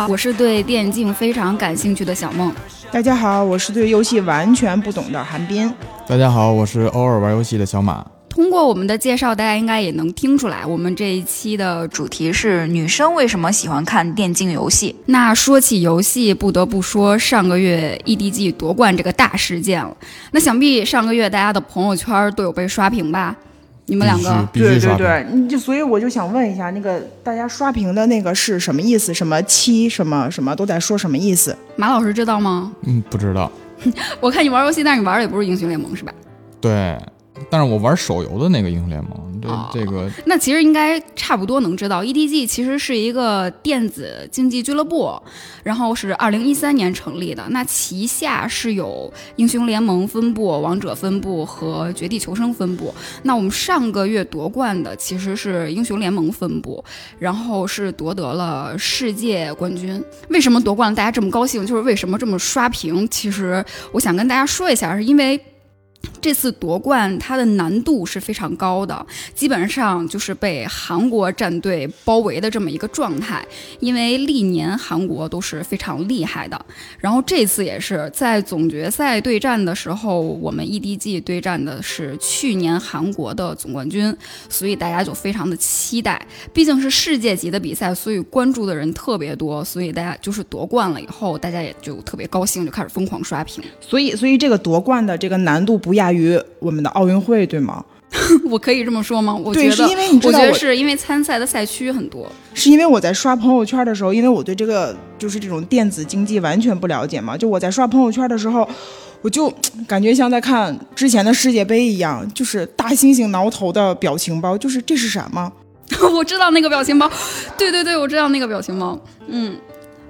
好，我是对电竞非常感兴趣的小梦。大家好，我是对游戏完全不懂的韩冰。大家好，我是偶尔玩游戏的小马。通过我们的介绍，大家应该也能听出来，我们这一期的主题是女生为什么喜欢看电竞游戏。那说起游戏，不得不说上个月 EDG 夺冠这个大事件了。那想必上个月大家的朋友圈都有被刷屏吧？你们两个对对对，你就所以我就想问一下，那个大家刷屏的那个是什么意思？什么七什么什么都在说什么意思？马老师知道吗？嗯，不知道。我看你玩游戏，但是你玩的也不是英雄联盟是吧？对。但是我玩手游的那个英雄联盟，这这个那其实应该差不多能知道，EDG 其实是一个电子竞技俱乐部，然后是二零一三年成立的。那旗下是有英雄联盟分部、王者分部和绝地求生分部。那我们上个月夺冠的其实是英雄联盟分部，然后是夺得了世界冠军。为什么夺冠了大家这么高兴？就是为什么这么刷屏？其实我想跟大家说一下，是因为。这次夺冠，它的难度是非常高的，基本上就是被韩国战队包围的这么一个状态。因为历年韩国都是非常厉害的，然后这次也是在总决赛对战的时候，我们 EDG 对战的是去年韩国的总冠军，所以大家就非常的期待。毕竟是世界级的比赛，所以关注的人特别多，所以大家就是夺冠了以后，大家也就特别高兴，就开始疯狂刷屏。所以，所以这个夺冠的这个难度不。不亚于我们的奥运会，对吗？我可以这么说吗？我觉得，是因为你知道，我觉得是因为参赛的赛区很多。是因为我在刷朋友圈的时候，因为我对这个就是这种电子竞技完全不了解嘛。就我在刷朋友圈的时候，我就感觉像在看之前的世界杯一样，就是大猩猩挠头的表情包，就是这是什么？我知道那个表情包，对对对，我知道那个表情包。嗯，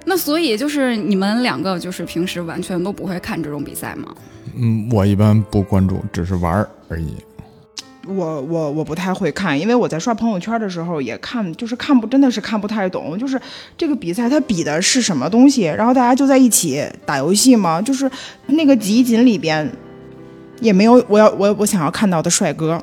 那所以就是你们两个就是平时完全都不会看这种比赛吗？嗯，我一般不关注，只是玩而已。我我我不太会看，因为我在刷朋友圈的时候也看，就是看不真的是看不太懂，就是这个比赛它比的是什么东西，然后大家就在一起打游戏嘛，就是那个集锦里边也没有我要我我想要看到的帅哥。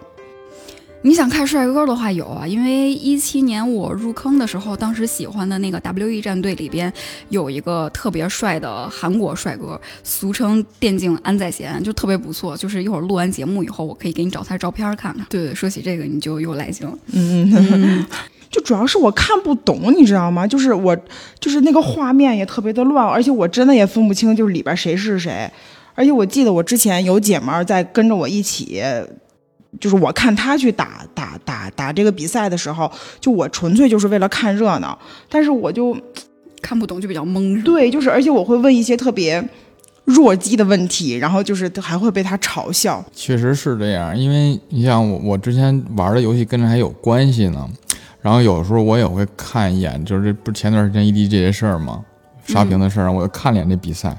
你想看帅哥的话有啊，因为一七年我入坑的时候，当时喜欢的那个 WE 战队里边有一个特别帅的韩国帅哥，俗称电竞安在贤，就特别不错。就是一会儿录完节目以后，我可以给你找他照片看看。对对，说起这个你就又来劲了。嗯嗯，就主要是我看不懂，你知道吗？就是我就是那个画面也特别的乱，而且我真的也分不清就是里边谁是谁。而且我记得我之前有姐们儿在跟着我一起。就是我看他去打打打打这个比赛的时候，就我纯粹就是为了看热闹，但是我就 看不懂，就比较懵。对，就是而且我会问一些特别弱鸡的问题，然后就是还会被他嘲笑。确实是这样，因为你像我，我之前玩的游戏跟这还有关系呢，然后有时候我也会看一眼，就是这不前段时间 ED 这些事儿吗？刷屏的事儿，我就看了眼这比赛。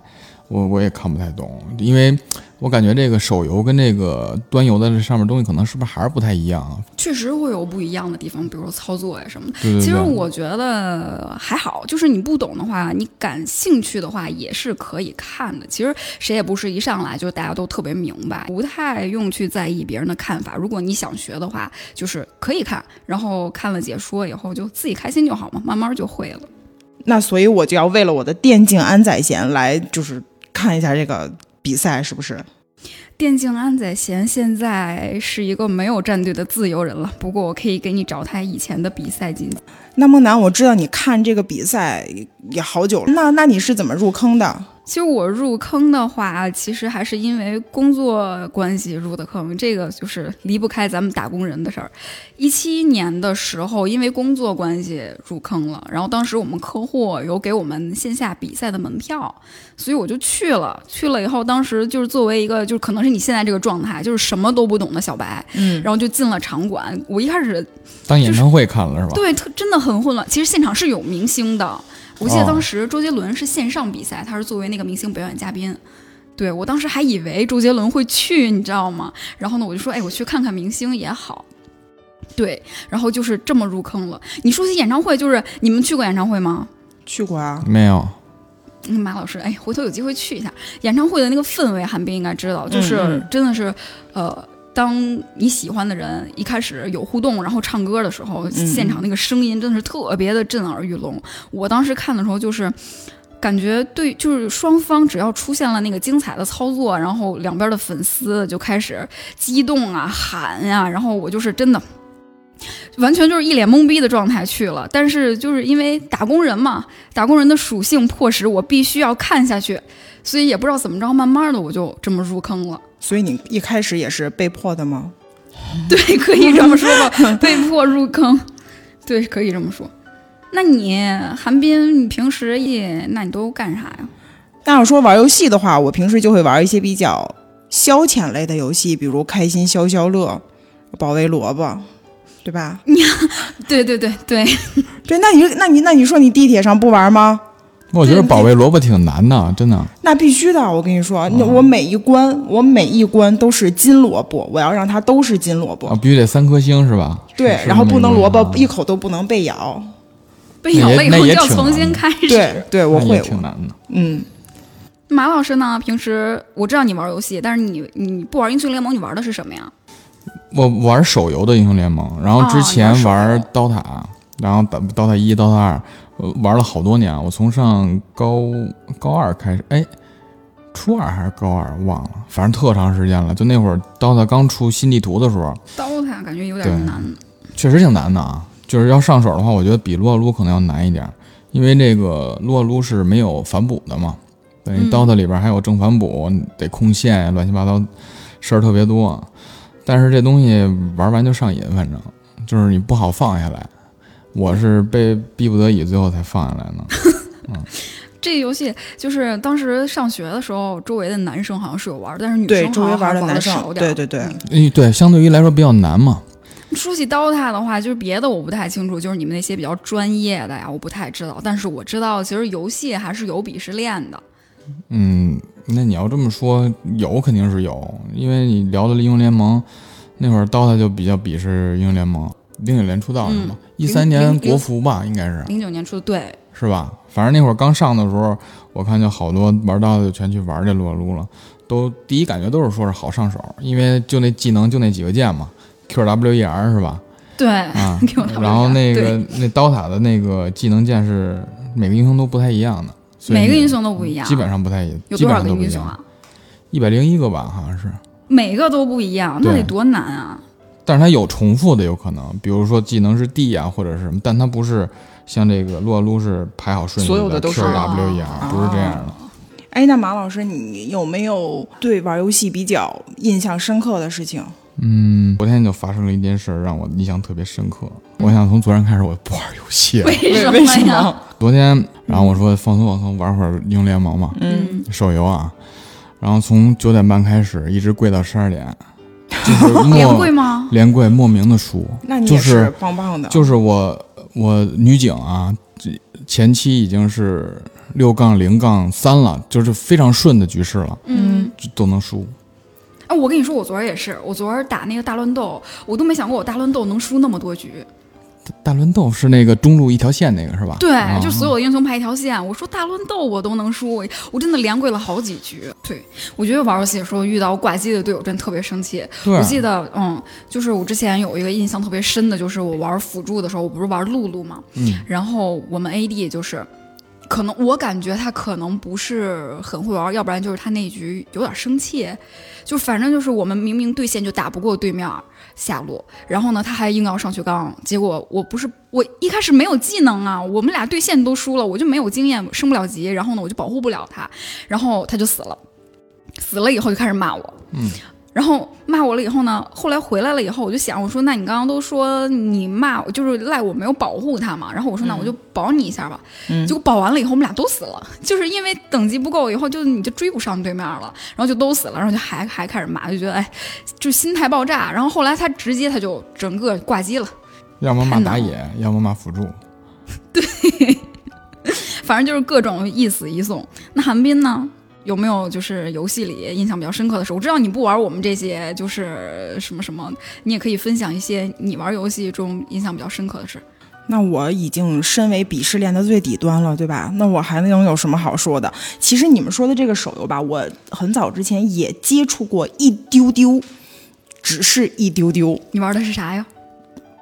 我我也看不太懂，因为我感觉这个手游跟这个端游的这上面东西可能是不是还是不太一样啊？确实会有不一样的地方，比如说操作呀什么的。对对对。其实我觉得还好，就是你不懂的话，你感兴趣的话也是可以看的。其实谁也不是一上来就大家都特别明白，不太用去在意别人的看法。如果你想学的话，就是可以看，然后看了解说以后就自己开心就好嘛，慢慢就会了。那所以我就要为了我的电竞安宰贤来就是。看一下这个比赛是不是？电竞安宰贤现在是一个没有战队的自由人了。不过我可以给你找他以前的比赛进。那梦楠，我知道你看这个比赛也好久了，那那你是怎么入坑的？其实我入坑的话，其实还是因为工作关系入的坑，这个就是离不开咱们打工人的事儿。一七年的时候，因为工作关系入坑了，然后当时我们客户有给我们线下比赛的门票，所以我就去了。去了以后，当时就是作为一个，就是可能是你现在这个状态，就是什么都不懂的小白，嗯，然后就进了场馆。我一开始当演唱会看了是吧？对，特真的很混乱。其实现场是有明星的。我记得当时周杰伦是线上比赛，他是作为那个明星表演嘉宾。对我当时还以为周杰伦会去，你知道吗？然后呢，我就说，哎，我去看看明星也好。对，然后就是这么入坑了。你说起演唱会，就是你们去过演唱会吗？去过啊。没有。马老师，哎，回头有机会去一下演唱会的那个氛围，韩冰应该知道，就是真的是，呃。当你喜欢的人一开始有互动，然后唱歌的时候，现场那个声音真的是特别的震耳欲聋。我当时看的时候就是。感觉对，就是双方只要出现了那个精彩的操作，然后两边的粉丝就开始激动啊、喊呀、然后我就是真的完全就是一脸懵逼的状态去了。但是就是因为打工人嘛，打工人的属性迫使我必须要看下去，所以也不知道怎么着，慢慢的我就这么入坑了。所以你一开始也是被迫的吗？对，可以这么说吧，被迫入坑，对，可以这么说。那你韩冰，你平时也，那你都干啥呀？那要说玩游戏的话，我平时就会玩一些比较消遣类的游戏，比如开心消消乐、保卫萝卜，对吧？对对对对，对，那你那你那你说你地铁上不玩吗？我觉得保卫萝卜挺难的，真的。那必须的，我跟你说，那我每一关，我每一关都是金萝卜，我要让它都是金萝卜。啊，必须得三颗星是吧？对，然后不能萝卜一一口都不能被咬。被咬了以后就要重新开始。对，对，我会，挺难的。嗯，马老师呢？平时我知道你玩游戏，但是你你不玩英雄联盟，你玩的是什么呀？我玩手游的英雄联盟，然后之前玩刀塔，然后打刀塔一、刀塔二，我玩了好多年。我从上高高二开始，哎，初二还是高二忘了，反正特长时间了。就那会儿刀塔刚出新地图的时候，刀塔感觉有点难。确实挺难的啊。就是要上手的话，我觉得比撸啊撸可能要难一点，因为这个撸啊撸是没有反补的嘛，等于嗯刀塔里边还有正反补，得控线，乱七八糟事儿特别多。但是这东西玩完就上瘾，反正就是你不好放下来。我是被逼不得已最后才放下来呢。这游戏就是当时上学的时候，周围的男生好像是有玩，但是女对，生周围好像玩的玩的男生少，点儿。对对对，嗯，对，相对于来说比较难嘛。说起 DOTA 的话，就是别的我不太清楚，就是你们那些比较专业的呀，我不太知道。但是我知道，其实游戏还是有鄙视链的。嗯，那你要这么说，有肯定是有，因为你聊的英雄联盟，那会儿 DOTA 就比较鄙视英雄联盟。零九年出道是吗？一三年国服吧，应该是零九年出的，对，是吧？反正那会儿刚上的时候，我看就好多玩 DOTA 就全去玩这撸啊撸了，都第一感觉都是说是好上手，因为就那技能就那几个键嘛，Q W E R 是吧？对，啊然后那个对那刀塔的那个技能键是每个英雄都不太一样的，每个英雄都不一样，基本上不太一，有多少个基本上都不一样。英雄啊？一百零一个吧，好像是。每个都不一样，那得多难啊！但是它有重复的，有可能，比如说技能是 D 啊，或者是什么，但它不是像这个撸啊撸是排好顺序所有的都是 W E 啊 R，不是这样的。哎，那马老师，你有没有对玩游戏比较印象深刻的事情？嗯，昨天就发生了一件事儿，让我印象特别深刻。我想从昨天开始我不玩游戏了。为什？么？昨天，然后我说放松放松，玩会儿英雄联盟嘛，嗯，手游啊。然后从九点半开始，一直跪到十二点，就是连莫跪吗？连跪莫名的输。那你是棒棒的，就是我我女警啊，这前期已经是六杠零杠三了，就是非常顺的局势了，嗯，就都能输。啊，我跟你说，我昨儿也是，我昨儿打那个大乱斗，我都没想过我大乱斗能输那么多局。大乱斗是那个中路一条线那个是吧？对，啊就所有的英雄排一条线。我说大乱斗我都能输，我我真的连跪了好几局。对，我觉得玩游戏的时候遇到挂机的队友真特别生气。我记得，嗯，就是我之前有一个印象特别深的，就是我玩辅助的时候，我不是玩露露嘛，嗯，然后我们 AD 就是，可能我感觉他可能不是很会玩，要不然就是他那一局有点生气，就反正就是我们明明对线就打不过对面下路，然后呢他还硬要上去刚，结果我不是我一开始没有技能啊，我们俩对线都输了，我就没有经验，升不了级，然后呢我就保护不了他，然后他就死了，死了以后就开始骂我，嗯。然后骂我了以后呢，后来回来了以后，我就想，我说那你刚刚都说你骂我，就是赖我没有保护他嘛。然后我说那我就保你一下吧。嗯结果保完了以后，我们俩都死了，就是因为等级不够，以后就你就追不上对面了，然后就都死了，然后就还还开始骂，就觉得哎，就心态爆炸。然后后来他直接他就整个挂机了，要么骂打野，要么骂辅助。对 反正就是各种一死一送。那韩冰呢？有没有就是游戏里印象比较深刻的事？我知道你不玩我们这些，就是什么什么，你也可以分享一些你玩游戏中印象比较深刻的事。那我已经身为鄙视链的最底端了，对吧？那我还能有什么好说的？其实你们说的这个手游吧，我很早之前也接触过一丢丢，只是一丢丢。你玩的是啥呀？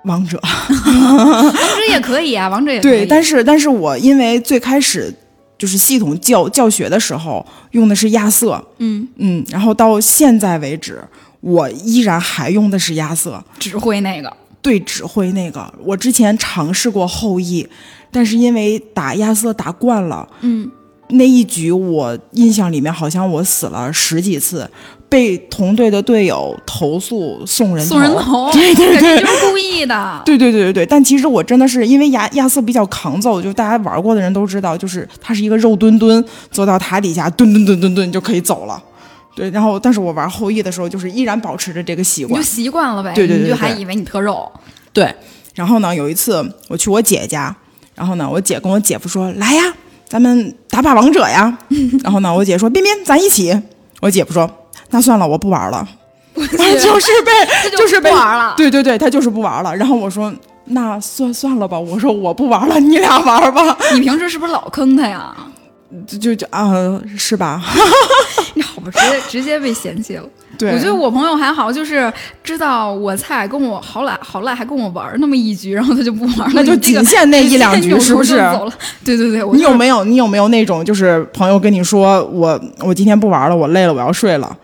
王者，王者也可以啊，王者也可以。对，但是但是我因为最开始就是系统教教学的时候用的是亚瑟，嗯嗯，然后到现在为止，我依然还用的是亚瑟。指挥那个。对指挥那个，我之前尝试过后羿，但是因为打亚瑟打惯了，嗯，那一局我印象里面好像我死了十几次，被同队的队友投诉送人头。送人头，对对对这就是故意的。对对对对对，但其实我真的是因为亚亚瑟比较抗揍，就大家玩过的人都知道，就是他是一个肉墩墩，坐到塔底下墩墩墩墩墩就可以走了。对，然后但是我玩后羿的时候，就是依然保持着这个习惯你就。习惯了呗，对对对你就还以为你特肉。对，然后呢，有一次我去我姐家，然后呢，我姐跟我姐夫说：“来呀，咱们打把王者呀。”然后呢，我姐说：“边边，咱一起。”我姐夫说：“那算了，我不玩了。”就是被 这就就是被不玩了对对对，他就是不玩了。然后我说：“那算算了吧。”我说：“我不玩了，你俩玩吧。你平时是不是老坑他呀？就”就就啊、是吧？你好吧，直接直接被嫌弃了。对，我觉得我朋友还好，就是知道我菜，跟我好赖好赖，还跟我玩那么一局，然后他就不玩了。那就仅限那一两局是不是走了？对对对，我你有没有你有没有那种就是朋友跟你说我我今天不玩了，我累了，我要睡了。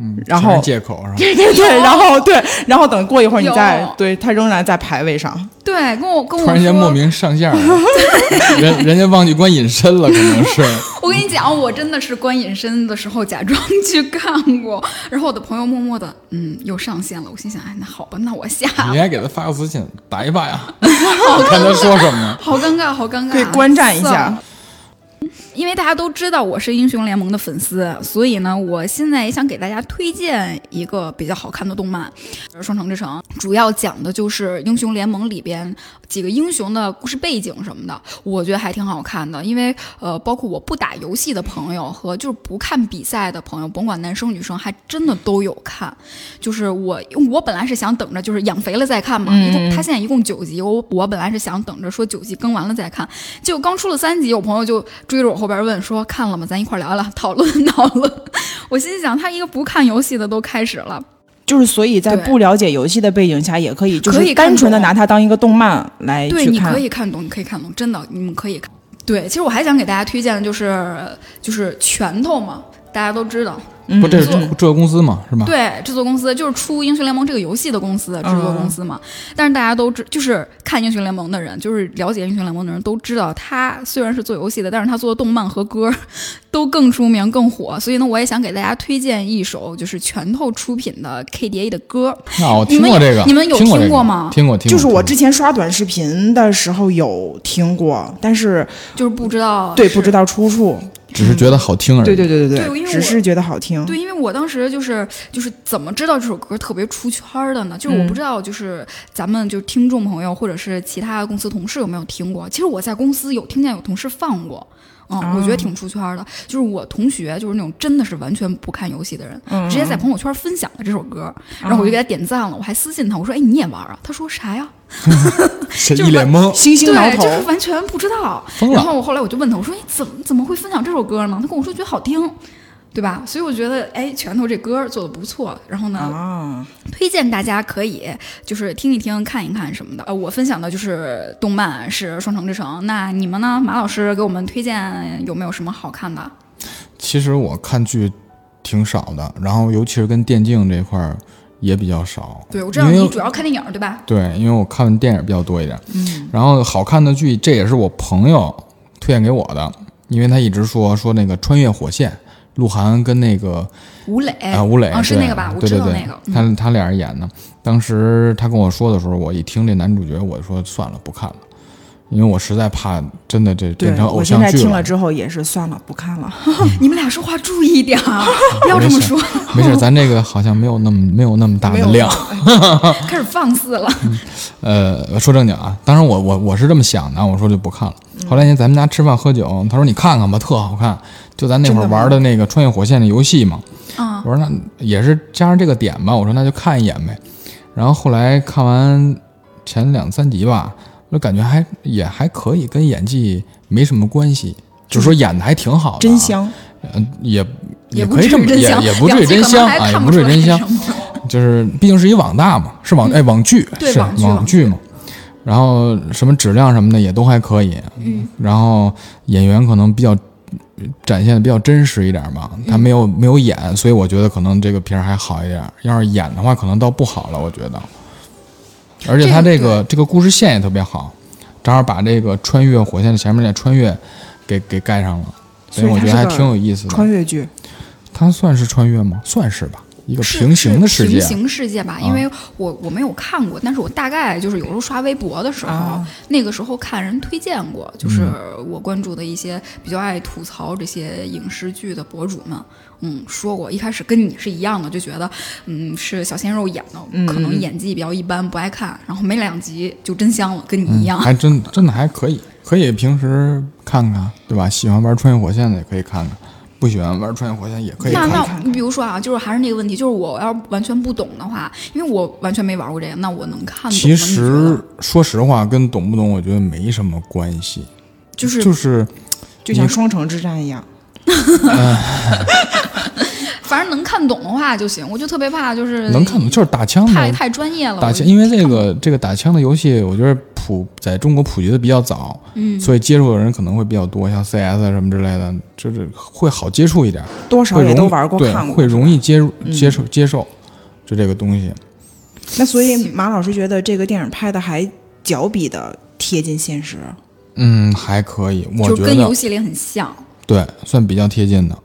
嗯，然后借口是吧？对对对，然后 对，然后等过一会儿你再对他仍然在排位上。对跟我跟我突然间莫，名上线了，人 人家忘记关隐身了，可能是。我跟你讲，我真的是关隐身的时候假装去看过，然后我的朋友默默的，嗯，又上线了。我心想，哎，那好吧，那我下你了。应该给他发个私信，打一把呀，看他说什么。好尴尬，好尴尬，可以观战一下。因为大家都知道我是英雄联盟的粉丝，所以呢，我现在也想给大家推荐一个比较好看的动漫，《双城之城》，主要讲的就是英雄联盟里边几个英雄的故事背景什么的，我觉得还挺好看的。因为呃，包括我不打游戏的朋友和就是不看比赛的朋友，甭管男生女生，还真的都有看。就是我我本来是想等着就是养肥了再看嘛，一共他现在一共九集，我我本来是想等着说九集更完了再看，结果刚出了三集，我朋友就追着我后边问说看了吗？咱一块儿聊聊，讨论 讨论。我心想，他一个不看游戏的都开始了，就是所以在不了解游戏的背景下，也可以就是单纯的拿它当一个动漫来对，你。可以看懂，你可以看懂，真的，你们可以看。对，其实我还想给大家推荐的就是就是拳头嘛，大家都知道，嗯不，这是做制作公司嘛，是吗？对，制作公司就是出《英雄联盟》这个游戏的公司，制作公司嘛。但是大家都知，就是看《英雄联盟》的人，就是了解《英雄联盟》的人都知道，他虽然是做游戏的，但是他做的动漫和歌都更出名、更火。所以呢，我也想给大家推荐一首就是拳头出品的 KDA 的歌。那我听过这个，你们有听过吗听过，听过。就是我之前刷短视频的时候有听过，但是就是不知道对不知道出处。过只是觉得好听而已。对对对对对因为只是觉得好听。对，因为我当时就是就是怎么知道这首歌特别出圈儿的呢？就是我不知道，就是咱们就听众朋友或者是其他公司同事有没有听过？其实我在公司有听见有同事放过。嗯，我觉得挺出圈儿的。就是我同学，就是那种真的是完全不看游戏的人，直接在朋友圈分享了这首歌，然后我就给他点赞了，我还私信他，我说：“哎，你也玩啊？”他说：“啥呀？” 这就是一脸懵，星星挠对，头，就是完全不知道。然后我后来我就问他，我说：“你怎么怎么会分享这首歌呢？”他跟我说觉得好听，对吧？所以我觉得，哎，拳头这歌做的不错。然后呢，啊，推荐大家可以就是听一听、看一看什么的。呃，我分享的就是动漫是《双城之城》，那你们呢？马老师给我们推荐有没有什么好看的？其实我看剧挺少的，然后尤其是跟电竞这块儿也比较少。对，我知道你主要看电影，对吧？对，因为我看电影比较多一点。嗯，然后好看的剧，这也是我朋友推荐给我的，因为他一直说说那个《穿越火线》，鹿晗跟那个吴磊啊吴磊啊，是对那个吧？我对对对知道那个。嗯他他俩人演的。当时他跟我说的时候，我一听这男主角，我就说算了，不看了，因为我实在怕真的这变成偶像我现在听了之后也是算了，不看了。你们俩说话注意点啊，不要这么说，没事，咱这个好像没有那么没有那么大的量。开始放肆了。呃，说正经啊，当时我我我是这么想的，我说就不看了。后来呢，咱们家吃饭喝酒，他说你看看吧，特好看，就咱那会儿玩的那个穿越火线的游戏嘛。啊我说那也是加上这个点吧，我说那就看一眼呗。然后后来看完前两三集吧，我就感觉还也还可以，跟演技没什么关系，就是说演的还挺好的、真，香，嗯，也也不可以这么也也不至于真香啊，也不至于真香 就是毕竟是一网大嘛，是网哎网剧，是网剧网剧嘛。然后什么质量什么的也都还可以，嗯，然后演员可能比较展现的比较真实一点嘛，他没有没有演，所以我觉得可能这个片儿还好一点。要是演的话，可能倒不好了，我觉得。而且他这个这个故事线也特别好，正好把这个穿越火线的前面那穿越给给盖上了，所以我觉得还挺有意思的。穿越剧，它算是穿越吗？算是吧，一个平行的世界。平行世界吧，啊因为我我没有看过，但是我大概就是有时候刷微博的时候，啊那个时候看人推荐过，就是嗯我关注的一些比较爱吐槽这些影视剧的博主们，嗯，说过，一开始跟你是一样的，就觉得嗯是小鲜肉演的，嗯可能演技比较一般，不爱看，然后没两集就真香了，跟你一样。还真真的还可以，可以平时看看，对吧？喜欢玩穿越火线的也可以看看，不喜欢玩穿越火线也可以那看看。那你比如说啊，就是还是那个问题，就是我要完全不懂的话，因为我完全没玩过这个，那我能看懂吗？其实说实话，跟懂不懂我觉得没什么关系，就是就是就像双城之战一样。反正能看懂的话就行，我就特别怕就是能看懂，就是打枪太的。太专业了。打枪，因为这个这个打枪的游戏，我觉得普在中国普及的比较早，嗯，所以接触的人可能会比较多，像 CS 啊什么之类的，就是会好接触一点，多少也都玩过对看过，会容易接入嗯接受接受，就这个东西。那所以马老师觉得这个电影拍的还较比的贴近现实。嗯，还可以，我觉就跟游戏里很像。对，算比较贴近的。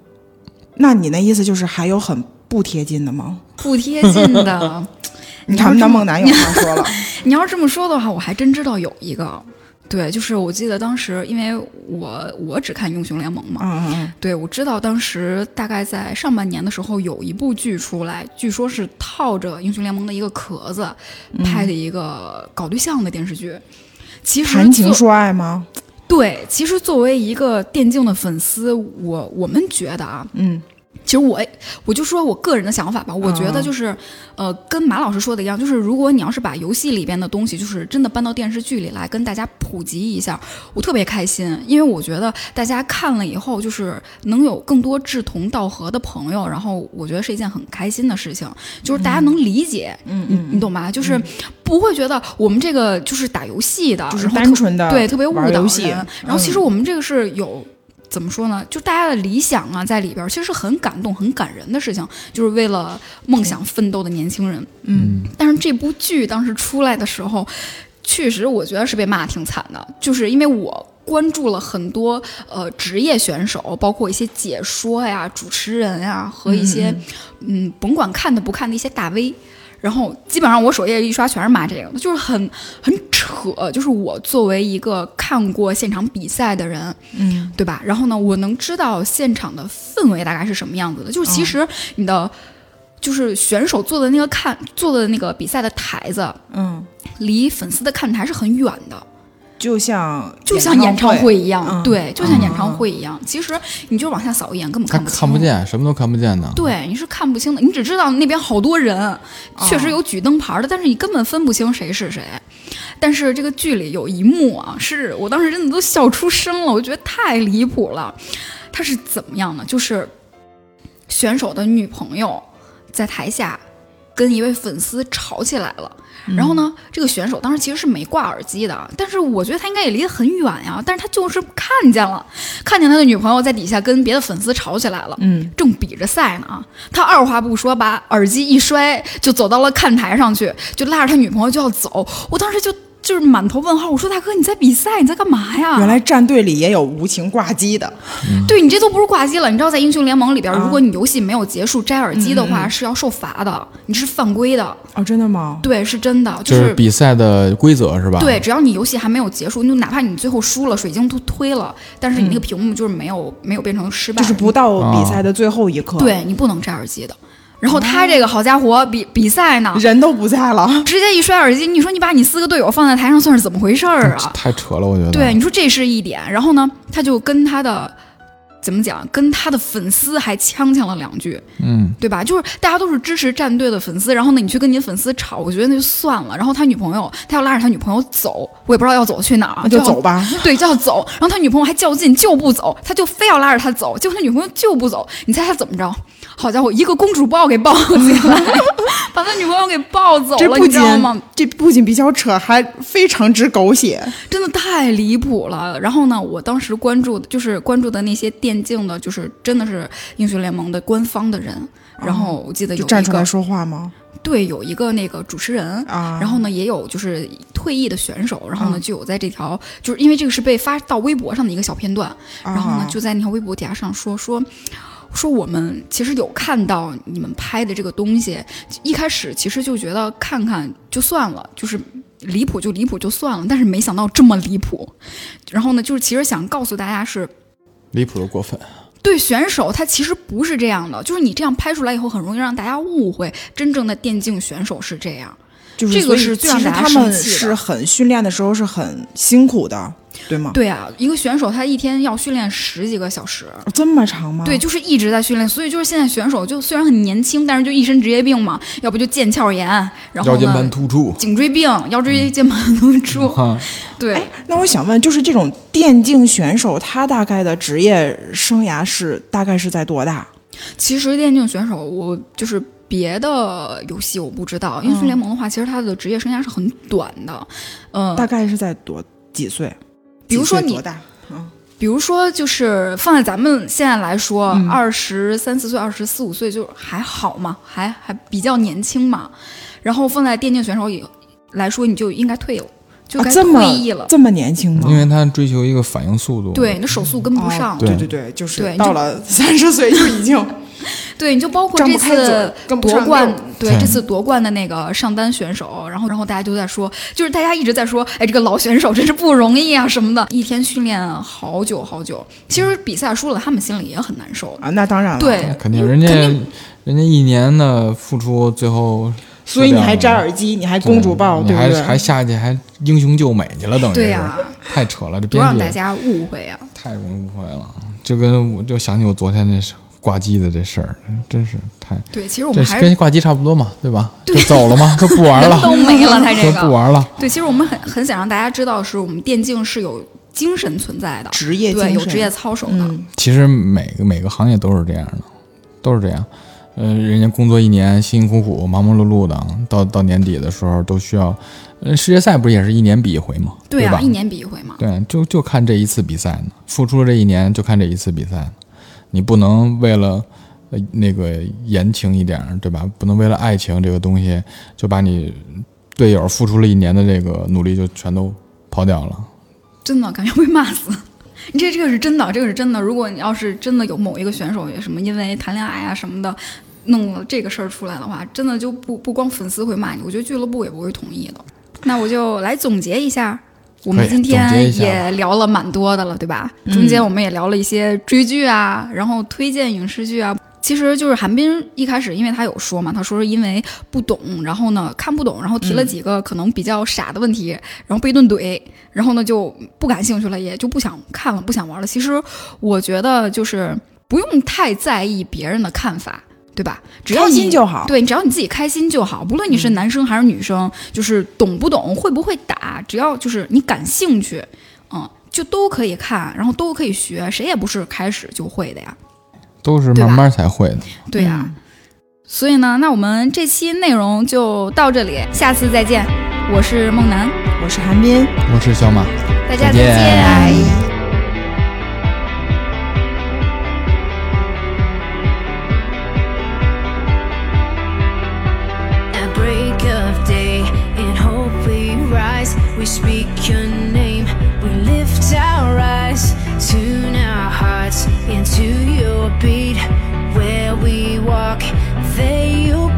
那你那意思就是还有很不贴近的吗？不贴近的，你要他们的这么梦男有话说了，你要这么说的话，我还真知道有一个。对，就是我记得当时，因为我我只看英雄联盟嘛，嗯嗯嗯，对我知道当时大概在上半年的时候有一部剧出来，据说是套着英雄联盟的一个壳子拍的一个搞对象的电视剧。其实谈情说爱吗？对，其实作为一个电竞的粉丝，我我们觉得啊，嗯其实我我就说我个人的想法吧，我觉得就是，呃，跟马老师说的一样，就是如果你要是把游戏里边的东西，就是真的搬到电视剧里来跟大家普及一下，我特别开心，因为我觉得大家看了以后，就是能有更多志同道合的朋友，然后我觉得是一件很开心的事情，就是大家能理解，嗯嗯你懂吧？就是不会觉得我们这个就是打游戏的，就是单纯的对特别误导人。然后其实我们这个是有。怎么说呢？就大家的理想啊，在里边儿其实是很感动、很感人的事情，就是为了梦想奋斗的年轻人。嗯，但是这部剧当时出来的时候，确实我觉得是被骂挺惨的，就是因为我关注了很多呃职业选手，包括一些解说呀、主持人呀和一些嗯甭管看的不看的一些大 V。然后基本上我首页一刷全是骂这个的，就是很很扯。就是我作为一个看过现场比赛的人，嗯，对吧？然后呢，我能知道现场的氛围大概是什么样子的。就是其实你的，就是选手坐的那个看坐的那个比赛的台子，嗯，离粉丝的看台是很远的，就像就像演唱会一样，嗯对，就像演唱会一样。其实你就往下扫一眼，根本看不清，看不。见，什么都看不见的。对，你是看不清的，你只知道那边好多人，确实有举灯牌的，但是你根本分不清谁是谁。但是这个剧里有一幕啊，是我当时真的都笑出声了，我觉得太离谱了。他是怎么样呢？就是选手的女朋友在台下跟一位粉丝吵起来了。然后呢，这个选手当时其实是没挂耳机的，但是我觉得他应该也离得很远呀，但是他就是看见了，看见他的女朋友在底下跟别的粉丝吵起来了，嗯，正比着赛呢。啊，他二话不说把耳机一摔，就走到了看台上去，就拉着他女朋友就要走，我当时就就是满头问号，我说大哥你在比赛，你在干嘛呀？原来战队里也有无情挂机的，对你这都不是挂机了，你知道在英雄联盟里边，啊如果你游戏没有结束摘耳机的话，是要受罚的，你是犯规的。啊，真的吗？对，是真的，就就是比赛的规则是吧？对，只要你游戏还没有结束，就哪怕你最后输了，水晶都推了，但是你那个屏幕就是没有、没有变成失败，就是不到比赛的最后一刻，，对你不能摘耳机的。然后他这个好家伙，比比赛呢，人都不在了，直接一摔耳机，你说你把你四个队友放在台上算是怎么回事儿啊？太扯了，我觉得。对，你说这是一点。然后呢，他就跟他的怎么讲，跟他的粉丝还呛呛了两句，嗯，对吧？就是大家都是支持战队的粉丝，然后呢，你去跟你的粉丝吵，我觉得那就算了。然后他女朋友，他要拉着他女朋友走，我也不知道要走去哪儿，那就走吧。对，就要走。然后他女朋友还较劲，就不走，他就非要拉着他走，结果他女朋友就不走。你猜他怎么着？好家伙，一个公主抱给抱起来，把他他女朋友给抱走了，这不仅你知道吗？这不仅比较扯，还非常之狗血。真的太离谱了。然后呢，我当时关注的就是关注的那些电竞的，就是真的是英雄联盟的官方的人。然后我记得有一个站出来说话吗？对，有一个那个主持人。啊，然后呢，也有就是退役的选手，然后呢，嗯就有在这条，就是因为这个是被发到微博上的一个小片段，然后呢啊，就在那条微博底下上说说说我们其实有看到你们拍的这个东西，一开始其实就觉得看看就算了，就是离谱就离谱就算了，但是没想到这么离谱。然后呢，就是其实想告诉大家是。离谱的过分。对选手，他其实不是这样的，就是你这样拍出来以后，很容易让大家误会，真正的电竞选手是这样。就是这个是最让大家其实他们生气的是很训练的时候是很辛苦的，对吗？对啊，一个选手他一天要训练十几个小时，哦这么长吗？对，就是一直在训练，所以就是现在选手就虽然很年轻，但是就一身职业病嘛，要不就腱鞘炎，然后腰间盘突出。颈椎病、腰椎间盘突出，哈，对，那我想问，就是这种电竞选手，他大概的职业生涯是大概是在多大？其实电竞选手我就是。别的游戏我不知道，英雄联盟的话，其实他的职业生涯是很短的，嗯、大概是在多几岁？比如说你多大？嗯，比如说，就是放在咱们现在来说，嗯二十三四岁、二十四五岁就还好嘛，还还比较年轻嘛。然后放在电竞选手以来说，你就应该退了，就该退役了。这么年轻吗？因为他追求一个反应速度。对，你的手速跟不上。哦对对对对，就是对到了三十岁就已经 对，你就包括这次夺冠，对对这次夺冠的那个上单选手，然后然后大家就在说，就是大家一直在说，哎，这个老选手真是不容易啊什么的，一天训练好久好久。其实比赛输了，他们心里也很难受。啊，那当然了。对，肯定人家定人家一年的付出，最后所以你还摘摘耳机，你还公主抱，你还对不对？还下去还英雄救美去了，等于对呀太扯了，这不让大家误会啊。太容易误会了。就跟我就想起我昨天那事挂机的这事儿，真是太对，其实我们还是跟挂机差不多嘛，对吧？就走了吗？就不玩了，都没了，他这个 不个。玩了。对，其实我们很很想让大家知道，是我们电竞是有精神存在的，职业对，精神有职业操守的。嗯，其实每个每个行业都是这样的，都是这样。呃，人家工作一年辛辛苦苦、忙忙碌碌的，到到年底的时候都需要。呃，世界赛不是也是一年比一回吗？对吧？对啊，一年比一回嘛。对，就就看这一次比赛呢，付出了这一年就看这一次比赛呢，你不能为了呃那个言情一点，对吧？不能为了爱情这个东西就把你队友付出了一年的这个努力就全都抛掉了。真的感觉被骂死。你这这个是真的，这个是真的。如果你要是真的有某一个选手也什么因为谈恋爱啊什么的，弄了这个事儿出来的话，真的就不不光粉丝会骂你，我觉得俱乐部也不会同意的。那我就来总结一下，我们今天也聊了蛮多的了，对吧？中间我们也聊了一些追剧啊，然后推荐影视剧啊。其实就是韩冰一开始，因为他有说嘛，他说是因为不懂，然后呢看不懂，然后提了几个可能比较傻的问题，然后被一顿怼，然后呢就不感兴趣了，也就不想看了，不想玩了。其实我觉得就是不用太在意别人的看法，对吧？只要开你心就好。对，只要你自己开心就好，不论你是男生还是女生，就是懂不懂、会不会打，只要就是你感兴趣，嗯，就都可以看，然后都可以学，谁也不是开始就会的呀。都是慢慢才会的。对呀、所以呢，那我们这期内容就到这里，下次再见。我是梦楠，我是韩斌，我是小马，大家再见。we speak your name, we lift our eyes, tune our hearts into your beat. Where we walk, there you